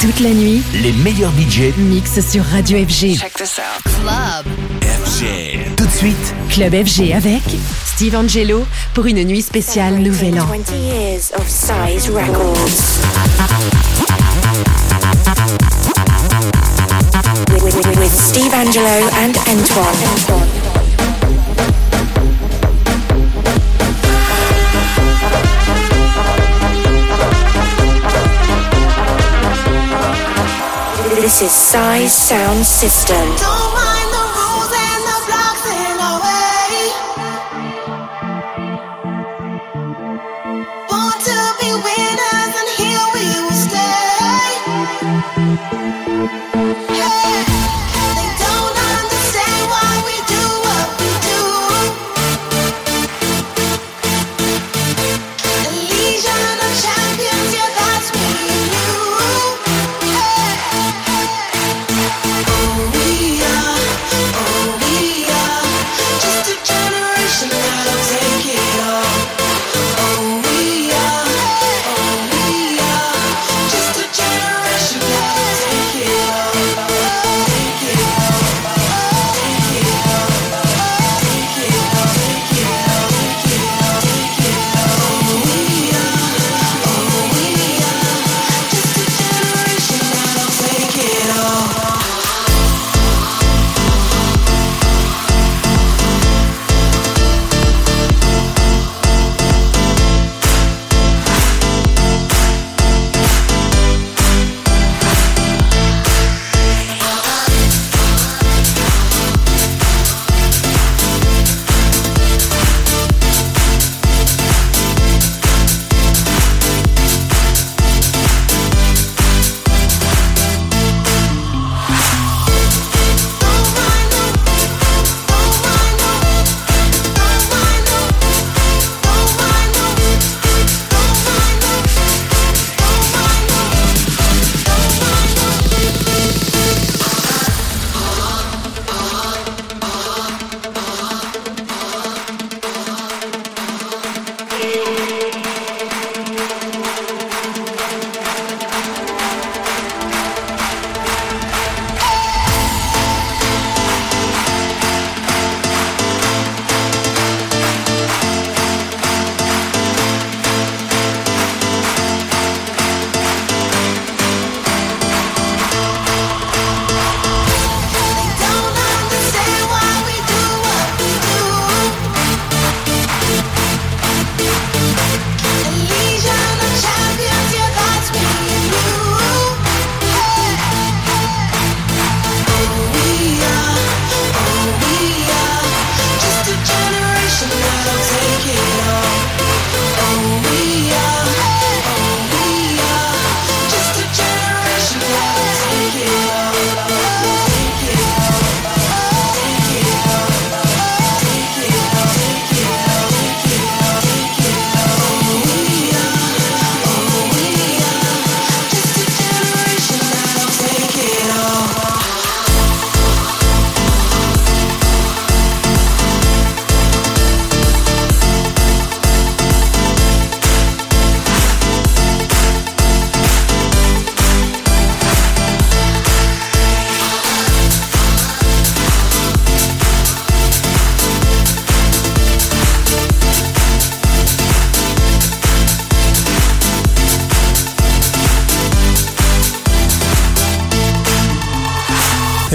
Toute la nuit, les meilleurs budgets mixent sur Radio FG. Check this out. Club. FG. Tout de suite, Club FG avec Steve Angelo pour une nuit spéciale Nouvel An. 20 years of size records. With, with- with Steve Angelo and Antoine. This is Size Sound System.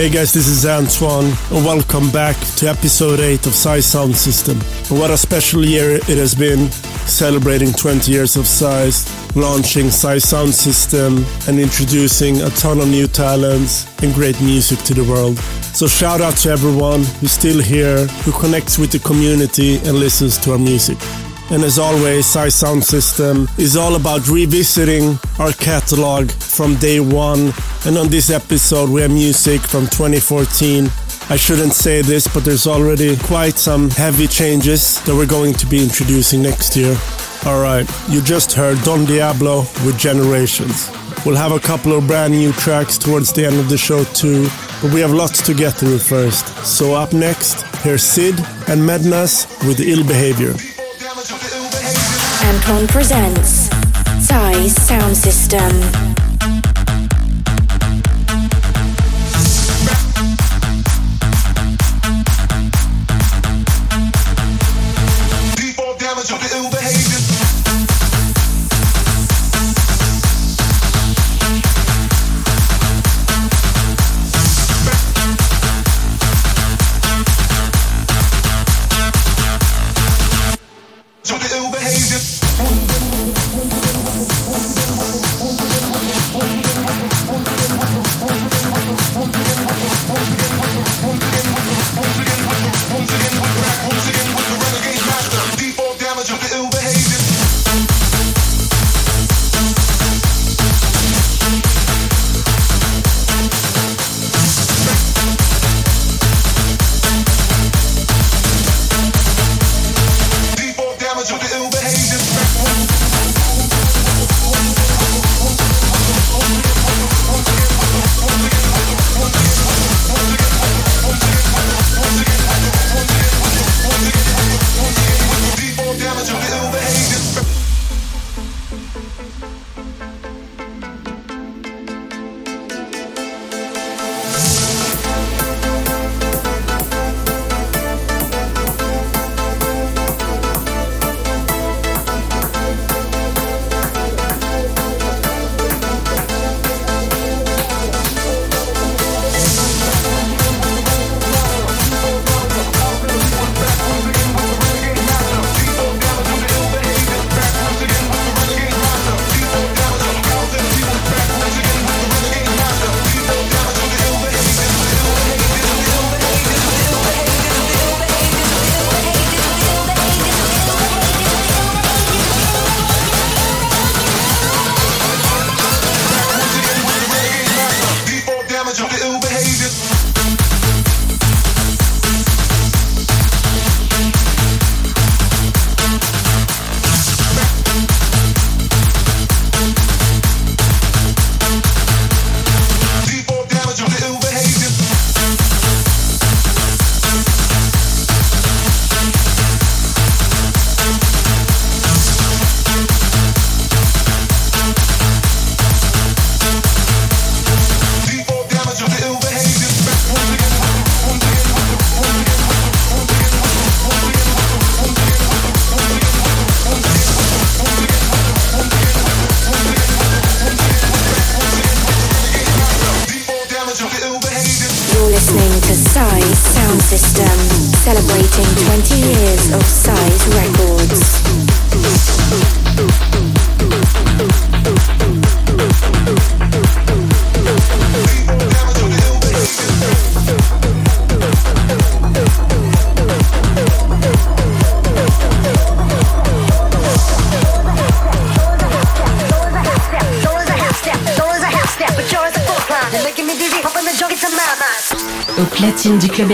Hey guys, this is Antoine, and welcome back to episode 8 of Size Sound System. What a special year it has been, celebrating 20 years of Size, launching Size Sound System, and introducing a ton of new talents and great music to the world. So shout out to everyone who's still here, who connects with the community and listens to our music. And as always, Size Sound System is all about revisiting our catalog from day one. And on this episode, we have music from 2014. I shouldn't say this, but there's already quite some heavy changes that we're going to be introducing next year. Alright, you just heard Don Diablo with Generations. We'll have a couple of brand new tracks towards the end of the show too, but we have lots to get through first. So up next, here's Sid and Mednas with Ill Behavior. Antoine presents Size Sound System.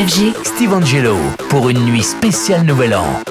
Steve Angelo, pour une nuit spéciale Nouvel An.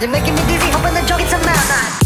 You're making me dizzy, hoping the joke gets a mouth.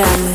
System.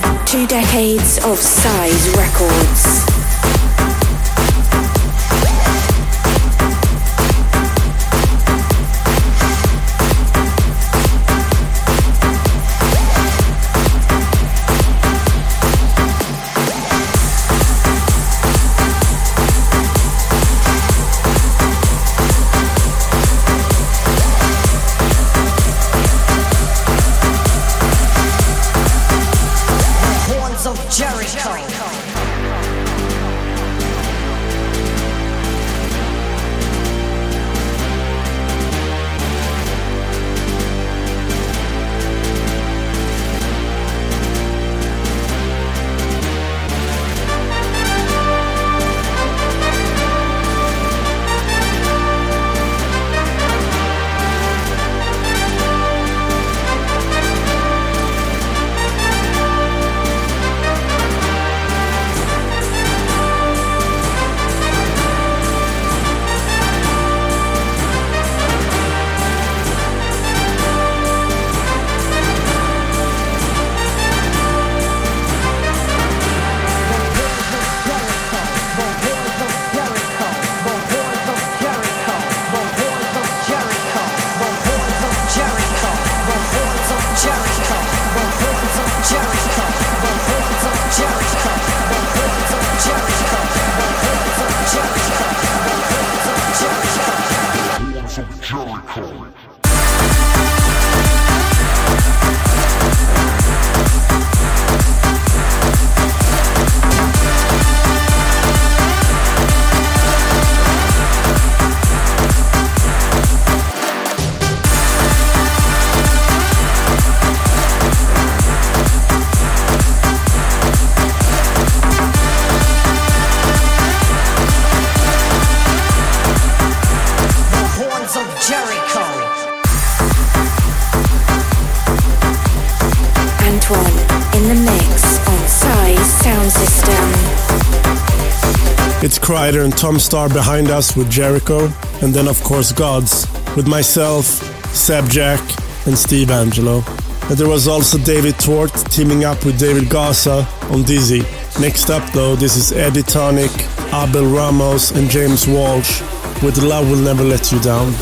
Kryder and Tom Staar behind us with Jericho, and then of course Gods with myself, Sebjak, and Steve Angello. And there was also David Tort teaming up with David Gausa on Dizzy. Next up though, this is Eddie Thoneick, Abel Ramos, and James Walsh with Love Will Never Let You Down.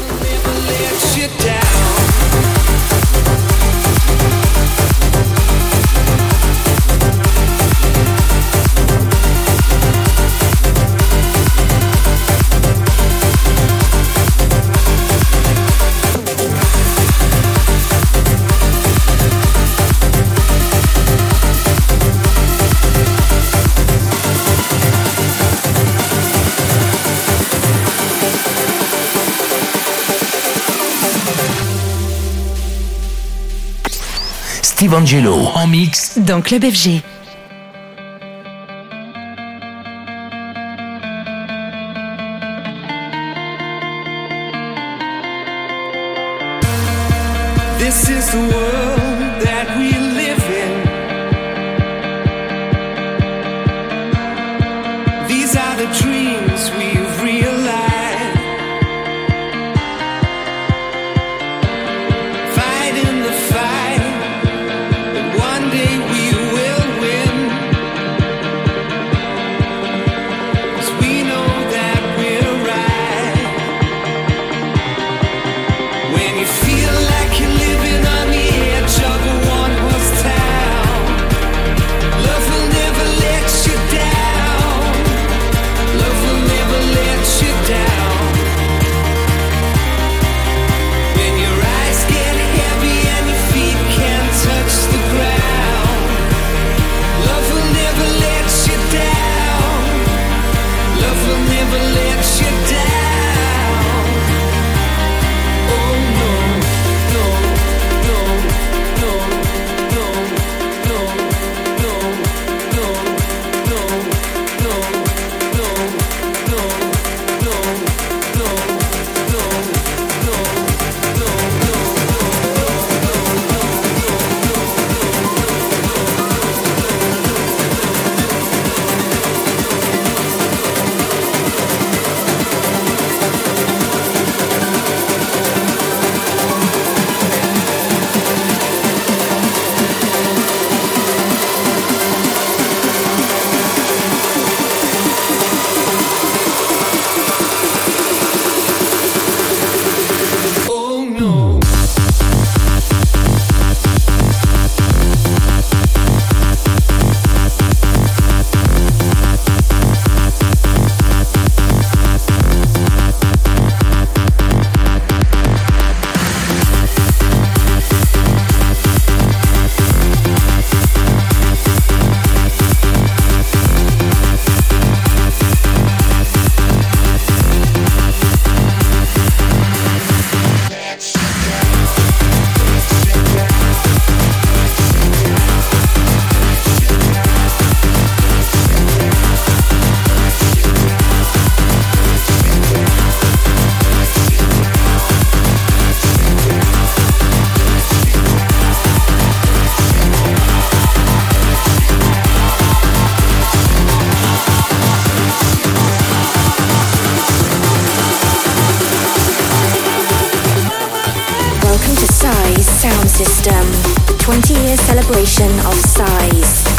Steve Angelo en mix Dans Club FG. Celebration of size.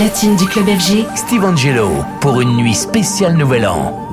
Platine du club FG, Steve Angelo pour une nuit spéciale Nouvel An.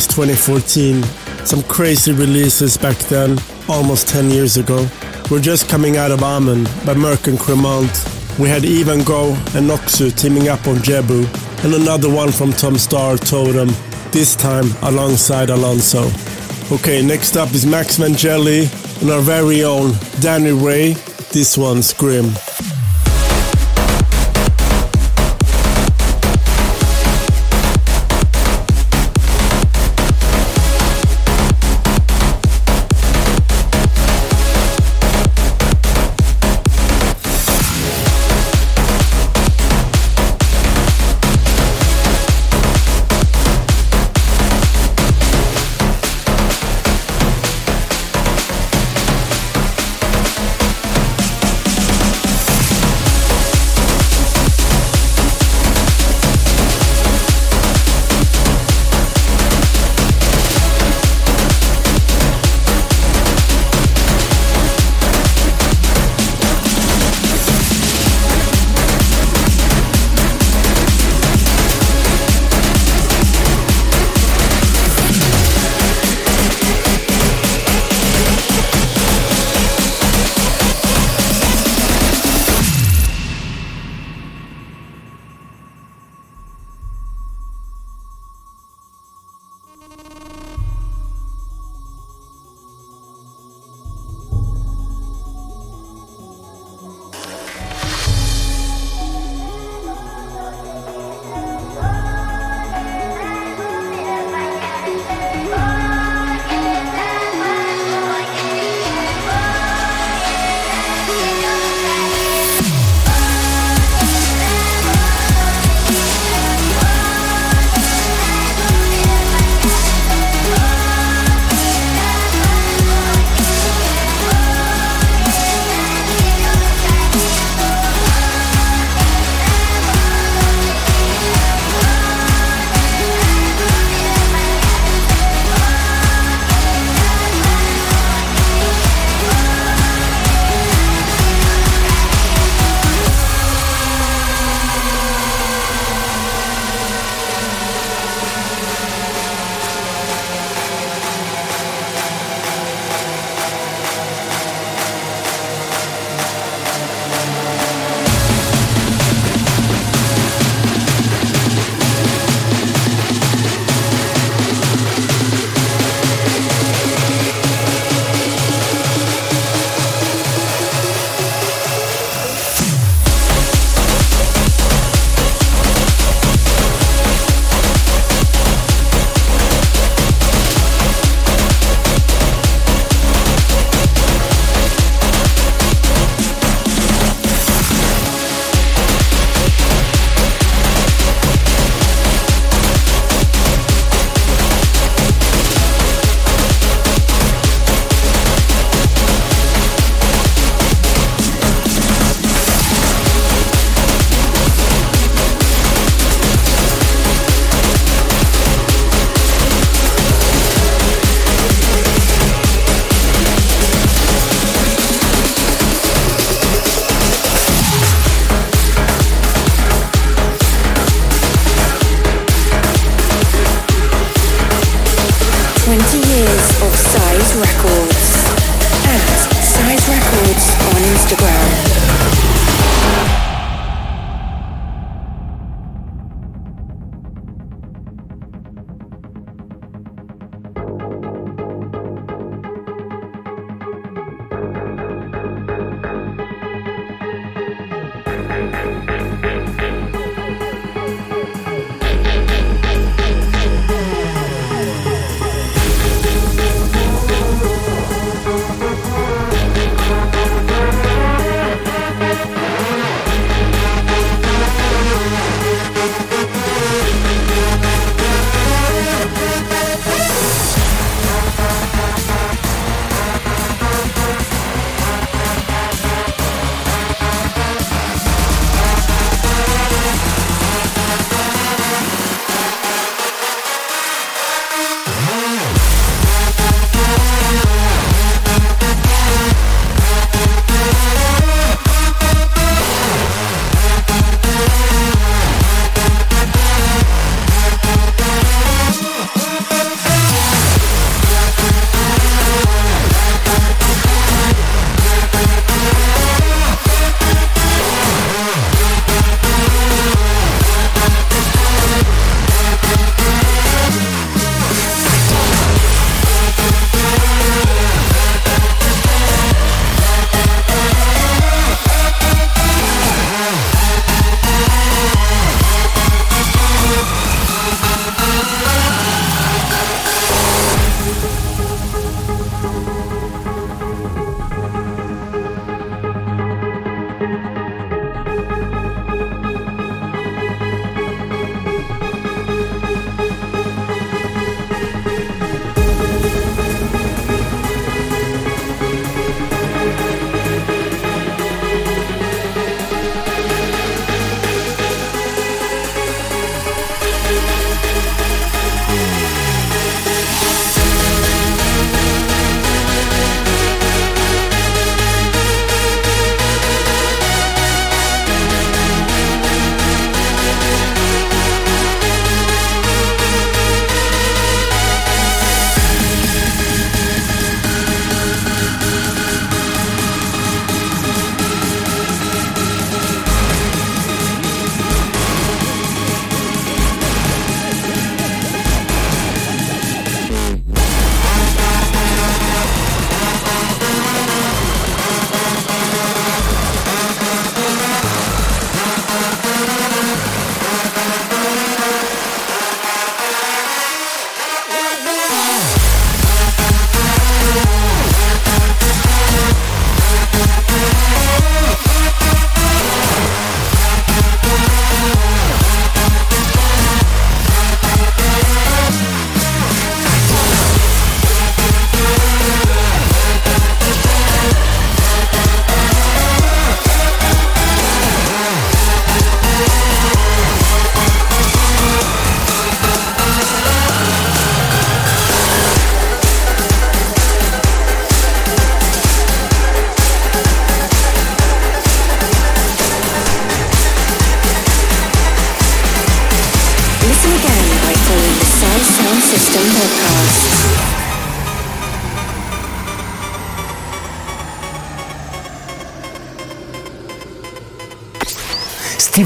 System. 2014. Some crazy releases back then, almost 10 years ago. We're just coming out of Amen by Merk and Kremont. We had Even Go and Noxu teaming up on Jebu, and another one from Tom Staar, Totem, this time alongside Alonso. Okay, next up is Max Vangeli and our very own Danny Ray. This one's Grim.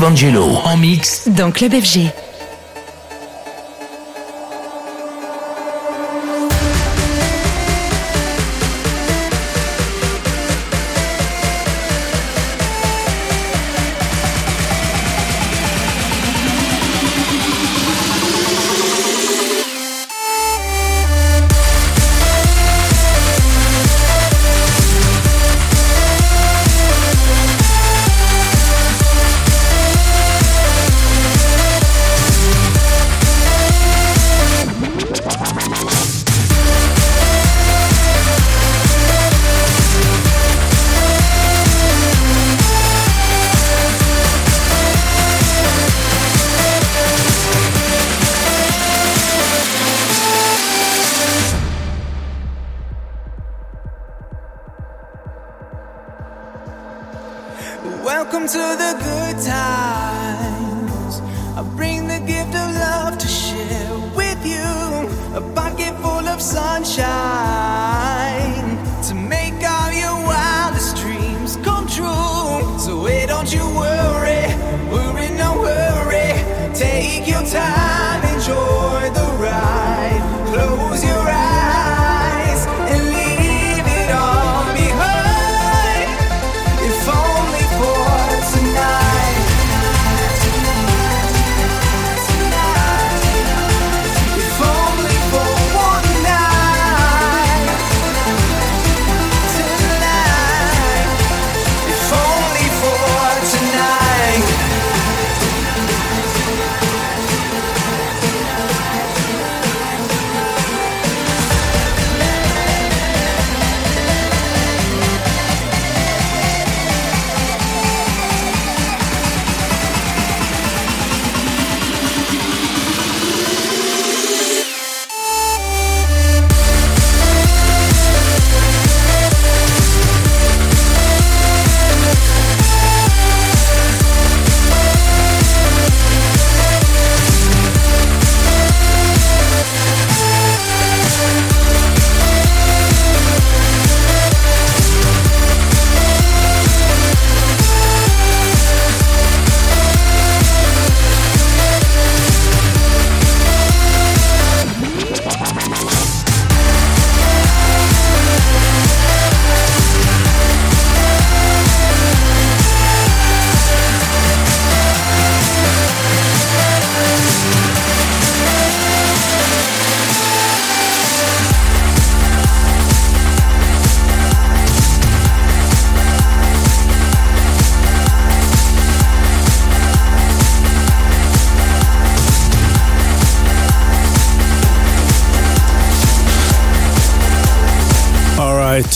Angelo en mix dans Club FG.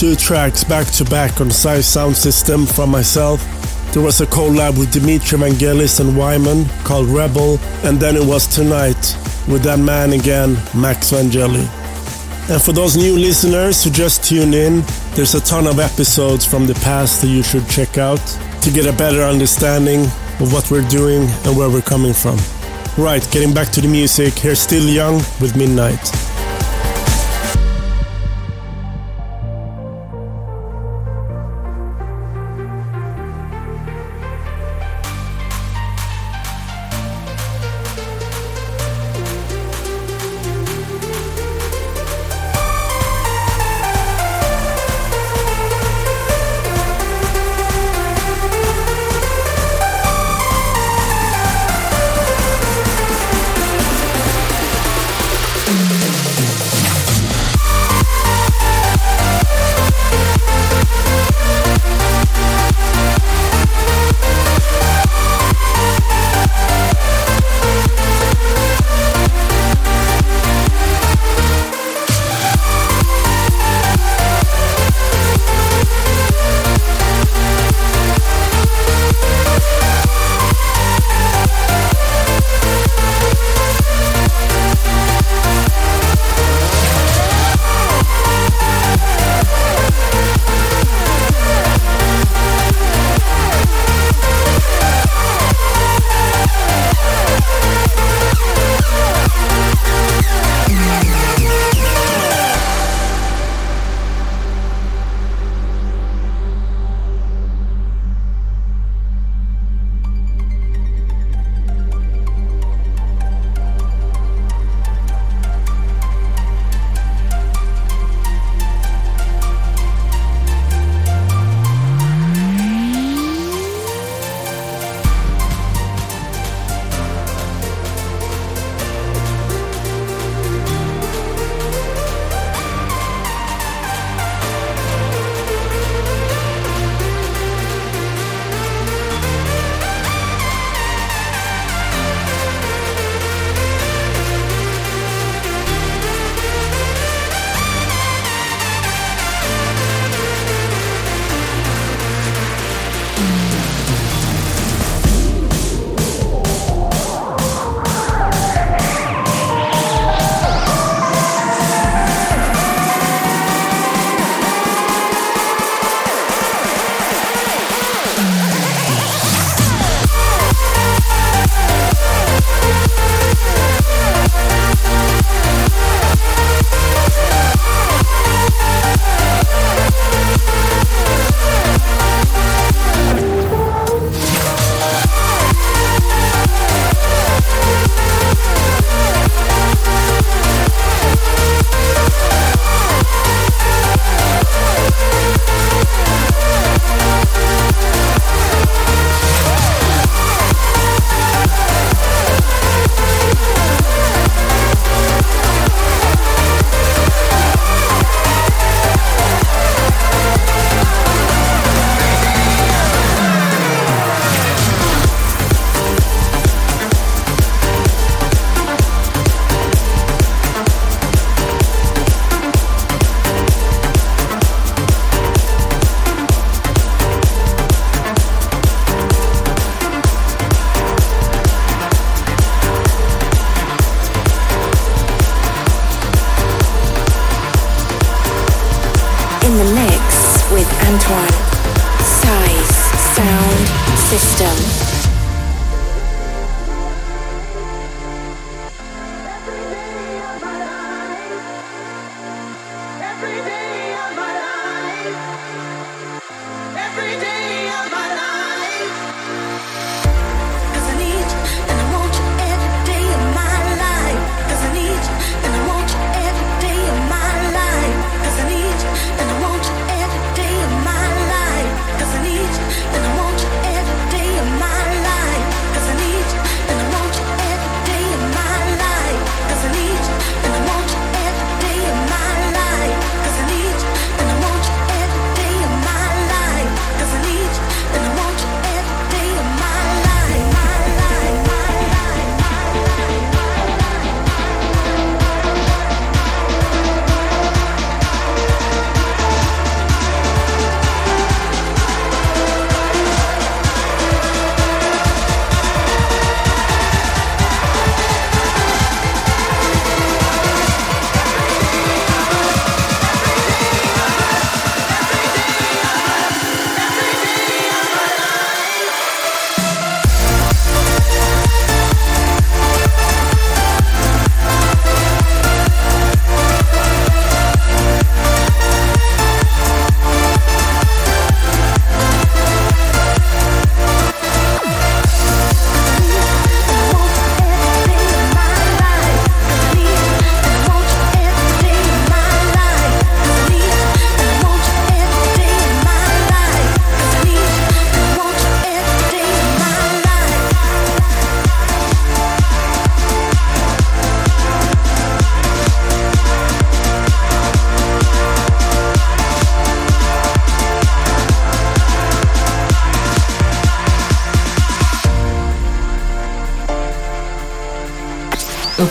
Two tracks back to back on Size Sound System from myself. There was a collab with Dimitri Vangelis and Wyman called Rebel, and then it was Tonight with that man again, Max Vangeli. And for those new listeners who just tuned in, there's a ton of episodes from the past that you should check out to get a better understanding of what we're doing and where we're coming from. Right, getting back to the music, here's Still Young with Midnight.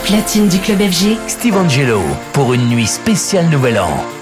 Platine du club FG, Steve Angelo pour une nuit spéciale Nouvel An.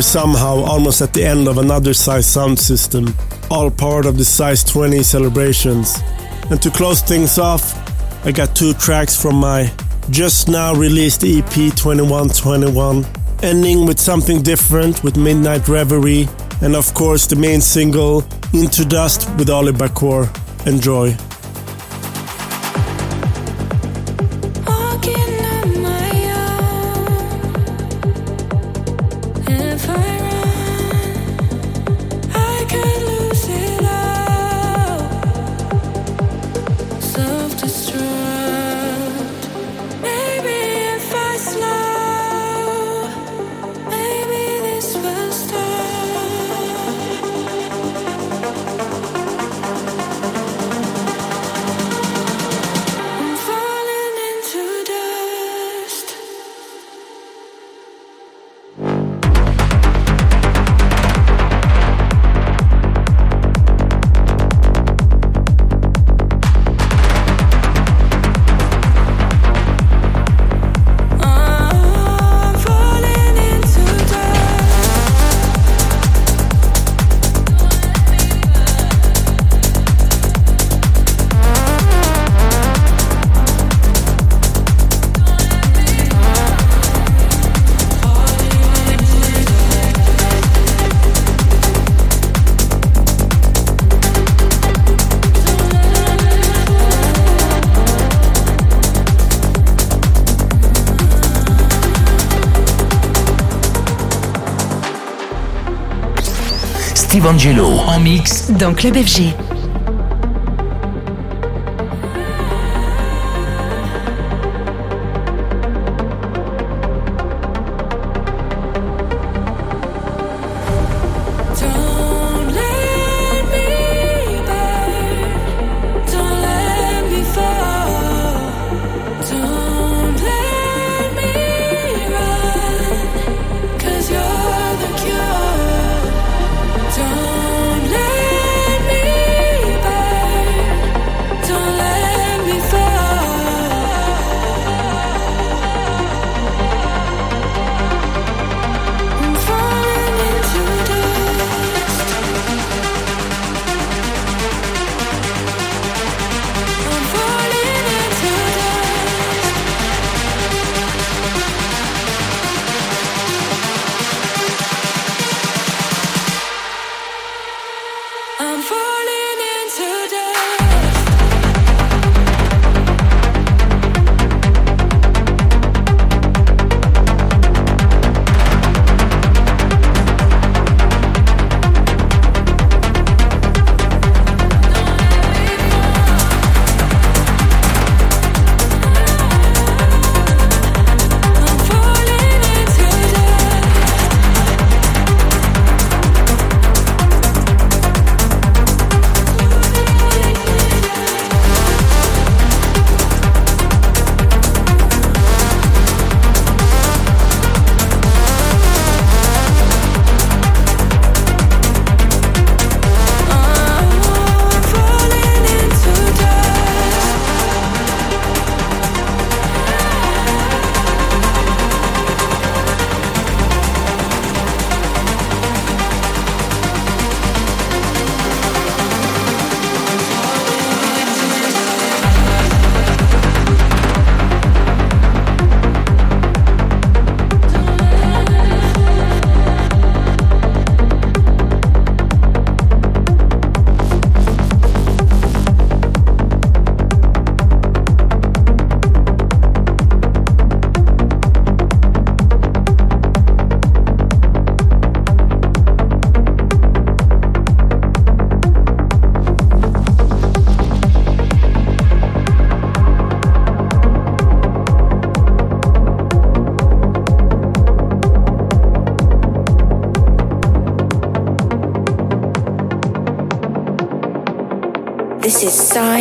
We're somehow almost at the end of another Size sound system, all part of the Size 20 celebrations. And to close things off, I got two tracks from my just now released EP 2121, ending with something different with Midnight Reverie, and of course the main single Into Dust with Oli Bakor. Enjoy. Steve Angelo en mix Dans Club FG.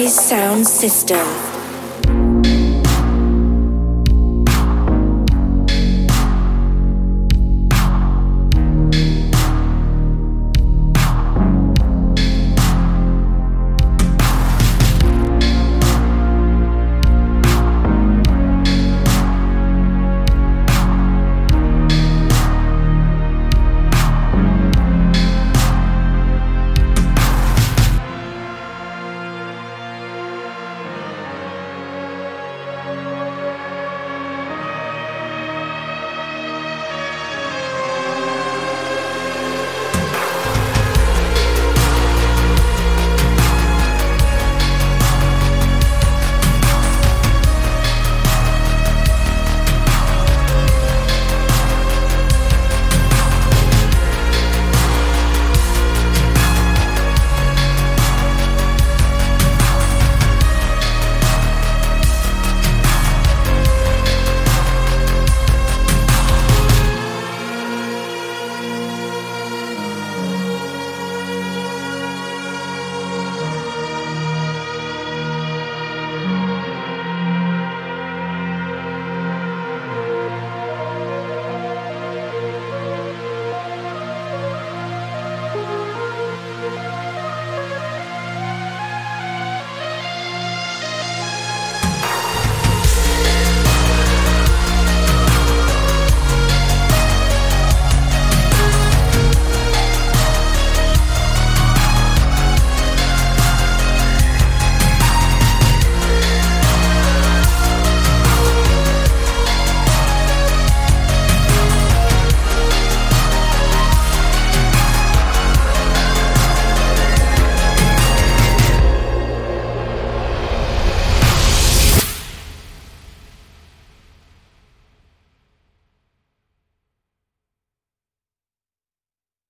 Sound System.